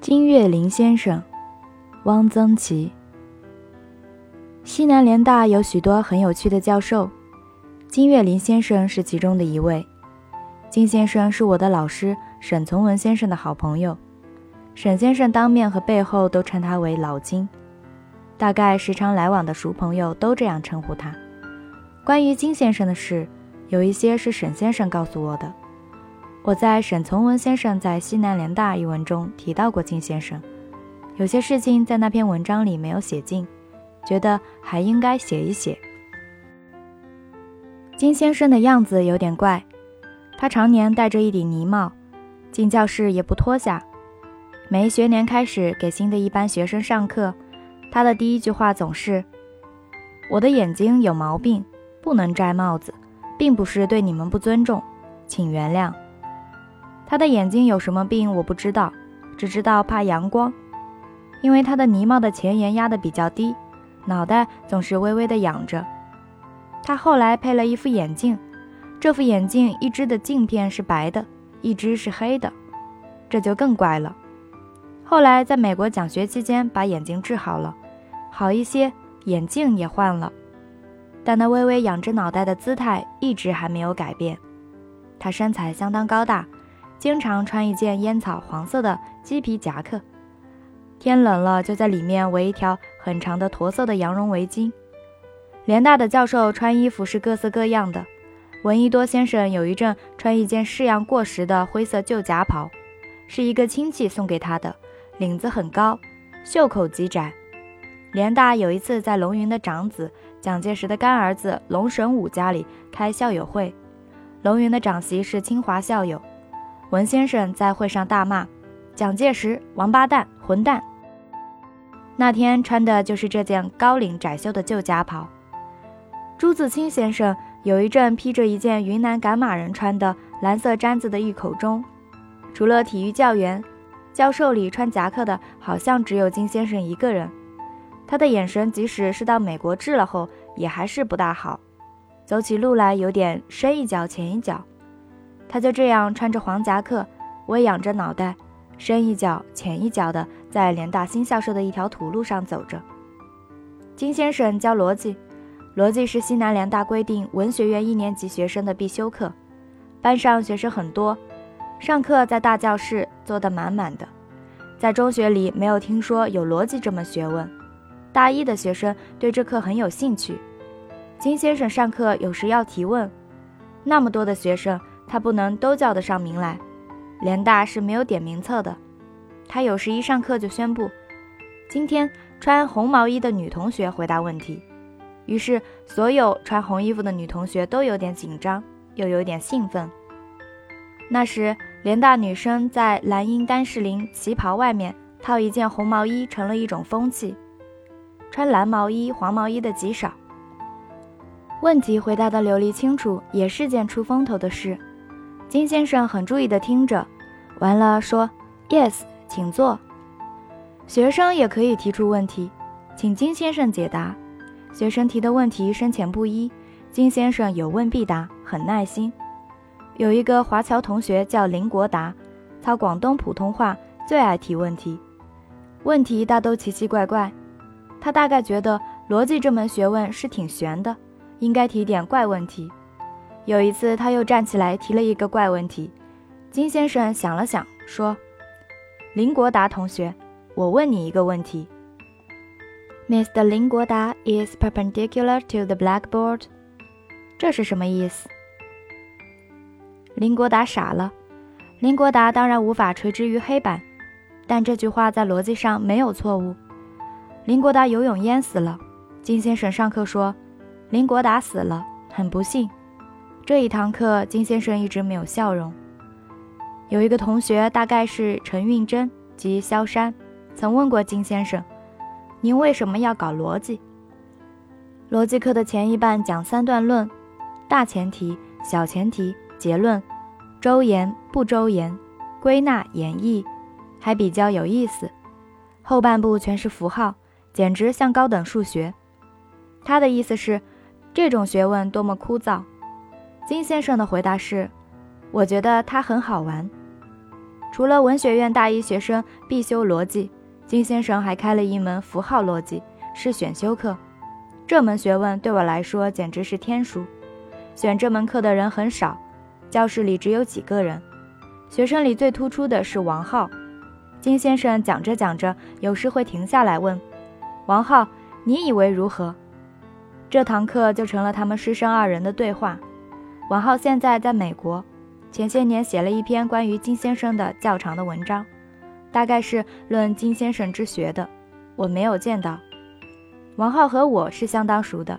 金岳霖先生，汪曾祺。西南联大有许多很有趣的教授，金岳霖先生是其中的一位。金先生是我的老师沈从文先生的好朋友，沈先生当面和背后都称他为老金，大概时常来往的熟朋友都这样称呼他。关于金先生的事，有一些是沈先生告诉我的。我在沈从文先生在西南联大一文中提到过金先生，有些事情在那篇文章里没有写尽，觉得还应该写一写。金先生的样子有点怪，他常年戴着一顶呢帽，进教室也不脱下。每一学年开始给新的一班学生上课，他的第一句话总是：“我的眼睛有毛病，不能摘帽子，并不是对你们不尊重，请原谅。”他的眼睛有什么病我不知道，只知道怕阳光，因为他的呢帽的前沿压得比较低，脑袋总是微微的仰着。他后来配了一副眼镜，这副眼镜一只的镜片是白的，一只是黑的，这就更怪了。后来在美国讲学期间把眼睛治好了，好一些，眼镜也换了，但那微微仰着脑袋的姿态一直还没有改变。他身材相当高大。经常穿一件烟草黄色的鸡皮夹克，天冷了就在里面围一条很长的驼色的羊绒围巾。联大的教授穿衣服是各色各样的，闻一多先生有一阵穿一件式样过时的灰色旧夹袍，是一个亲戚送给他的，领子很高，袖口极窄。联大有一次在龙云的长子蒋介石的干儿子龙神武家里开校友会，龙云的长媳是清华校友。文先生在会上大骂蒋介石王八蛋混蛋。那天穿的就是这件高领窄袖的旧夹袍。朱自清先生有一阵披着一件云南赶马人穿的蓝色毡子的一口钟，除了体育教员，教授里穿夹克的好像只有金先生一个人。他的眼神即使是到美国治了后，也还是不大好，走起路来有点深一脚浅一脚。他就这样穿着黄夹克，微仰着脑袋，深一脚浅一脚的在联大新校舍的一条土路上走着。金先生教逻辑，逻辑是西南联大规定文学院一年级学生的必修课。班上学生很多，上课在大教室坐得满满的。在中学里没有听说有逻辑这门学问，大一的学生对这课很有兴趣。金先生上课有时要提问，那么多的学生。他不能都叫得上名来，联大是没有点名册的。他有时一上课就宣布，今天穿红毛衣的女同学回答问题。于是所有穿红衣服的女同学都有点紧张，又有点兴奋。那时联大女生在蓝茵丹士林旗袍外面套一件红毛衣成了一种风气，穿蓝毛衣、黄毛衣的极少。问题回答的流利清楚，也是件出风头的事。金先生很注意地听着，完了说：“Yes，请坐。”学生也可以提出问题，请金先生解答。学生提的问题深浅不一，金先生有问必答，很耐心。有一个华侨同学叫林国达，操广东普通话，最爱提问题，问题大都奇奇怪怪。他大概觉得逻辑这门学问是挺玄的，应该提点怪问题。有一次，他又站起来提了一个怪问题。金先生想了想，说：“林国达同学，我问你一个问题。Mr. 林国达 is perpendicular to the blackboard。这是什么意思？”林国达傻了。林国达当然无法垂直于黑板，但这句话在逻辑上没有错误。林国达游泳淹死了。金先生上课说：“林国达死了，很不幸。”这一堂课，金先生一直没有笑容。有一个同学，大概是陈运珍及萧山，曾问过金先生：“您为什么要搞逻辑？”逻辑课的前一半讲三段论：大前提、小前提、结论，周延不周延，归纳演绎，还比较有意思。后半部全是符号，简直像高等数学。他的意思是，这种学问多么枯燥。金先生的回答是：“我觉得它很好玩。”除了文学院大一学生必修逻辑，金先生还开了一门符号逻辑，是选修课。这门学问对我来说简直是天书。选这门课的人很少，教室里只有几个人。学生里最突出的是王浩。金先生讲着讲着，有时会停下来问：“王浩，你以为如何？”这堂课就成了他们师生二人的对话。王浩现在在美国，前些年写了一篇关于金先生的较长的文章，大概是论金先生之学的。我没有见到。王浩和我是相当熟的。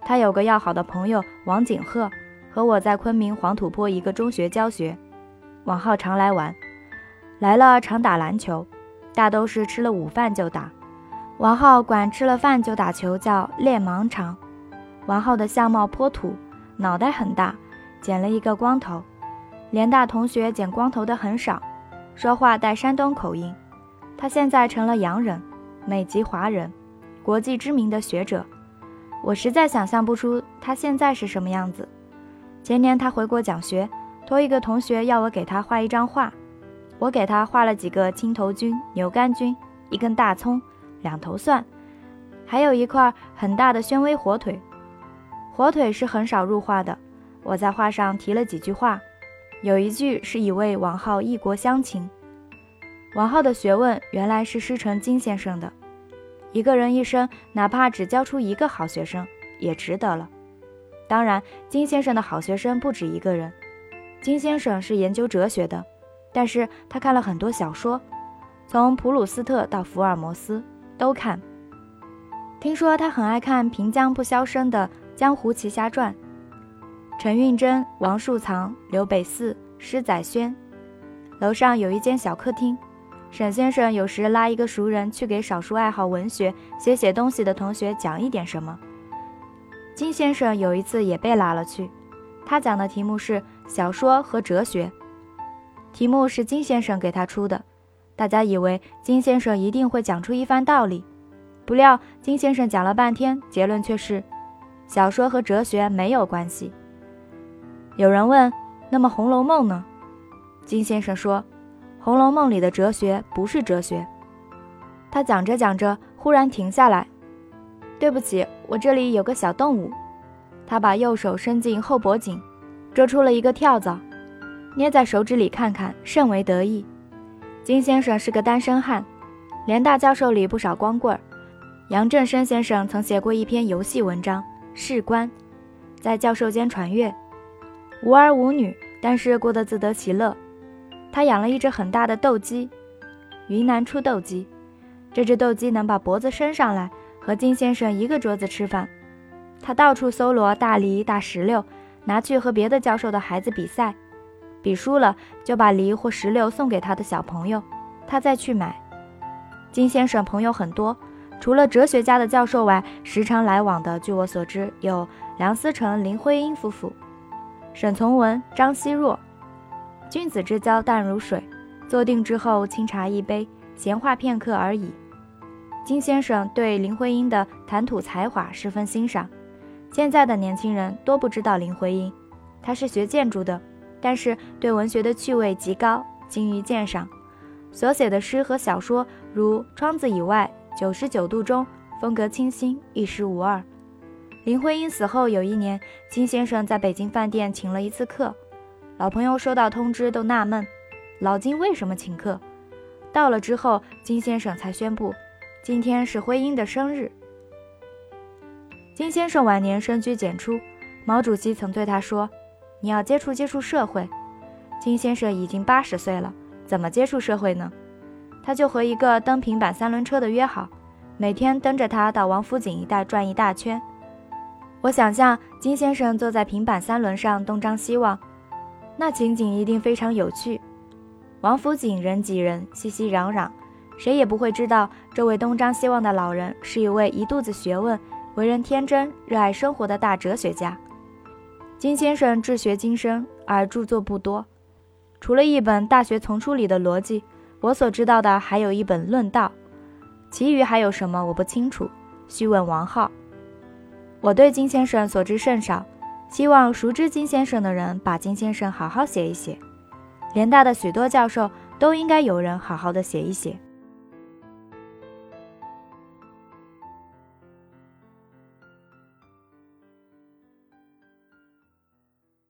他有个要好的朋友王景鹤，和我在昆明黄土坡一个中学教学。王浩常来玩，来了常打篮球，大都是吃了午饭就打。王浩管吃了饭就打球叫练盲场。王浩的相貌颇土，脑袋很大，剪了一个光头。联大同学剪光头的很少，说话带山东口音。他现在成了洋人，美籍华人，国际知名的学者。我实在想象不出他现在是什么样子。前年他回国讲学，托一个同学要我给他画一张画，我给他画了几个青头菌、牛肝菌，一根大葱，两头蒜，还有一块很大的宣威火腿。火腿是很少入画的。我在画上提了几句话，有一句是以为王浩异国乡情。王浩的学问原来是师承金先生的。一个人一生，哪怕只教出一个好学生，也值得了。当然，金先生的好学生不止一个人。金先生是研究哲学的，但是他看了很多小说，从普鲁斯特到福尔摩斯都看。听说他很爱看平江不消声的《江湖奇侠传》，陈运珍、王树藏、刘北寺、施载轩。楼上有一间小客厅。沈先生有时拉一个熟人去给少数爱好文学、写写东西的同学讲一点什么。金先生有一次也被拉了去，他讲的题目是小说和哲学，题目是金先生给他出的。大家以为金先生一定会讲出一番道理，不料金先生讲了半天，结论却是小说和哲学没有关系。有人问：“那么《红楼梦》呢？”金先生说。《红楼梦》里的哲学不是哲学。他讲着讲着，忽然停下来。对不起，我这里有个小动物。他把右手伸进后脖颈，捉出了一个跳蚤，捏在手指里看看，甚为得意。金先生是个单身汉，联大教授里不少光棍儿。杨振声先生曾写过一篇游戏文章《士官》，在教授间传阅，无儿无女，但是过得自得其乐。他养了一只很大的斗鸡，云南出斗鸡。这只斗鸡能把脖子伸上来，和金先生一个桌子吃饭。他到处搜罗大梨、大石榴，拿去和别的教授的孩子比赛，比输了就把梨或石榴送给他的小朋友，他再去买。金先生朋友很多，除了哲学家的教授外，时常来往的，据我所知有梁思成、林徽因夫妇、沈从文、张奚若。君子之交淡如水，坐定之后清茶一杯，闲话片刻而已。金先生对林徽因的谈吐才华十分欣赏。现在的年轻人多不知道林徽因，她是学建筑的，但是对文学的趣味极高，精于鉴赏。所写的诗和小说如《窗子以外》《九十九度中》，风格清新，一时无二。林徽因死后有一年，金先生在北京饭店请了一次客。老朋友收到通知都纳闷，老金为什么请客？到了之后，金先生才宣布，今天是徽因的生日。金先生晚年深居简出，毛主席曾对他说：“你要接触接触社会。”金先生已经八十岁了，怎么接触社会呢？他就和一个蹬平板三轮车的约好，每天蹬着他到王府井一带转一大圈。我想象金先生坐在平板三轮上东张西望。那情景一定非常有趣。王府井人挤人，熙熙攘攘，谁也不会知道这位东张西望的老人是一位一肚子学问、为人天真、热爱生活的大哲学家。金先生治学精深，而著作不多，除了一本《大学丛书》里的逻辑，我所知道的还有一本《论道》，其余还有什么我不清楚，须问王浩。我对金先生所知甚少。希望熟知金先生的人把金先生好好写一写。联大的许多教授都应该有人好好的写一写。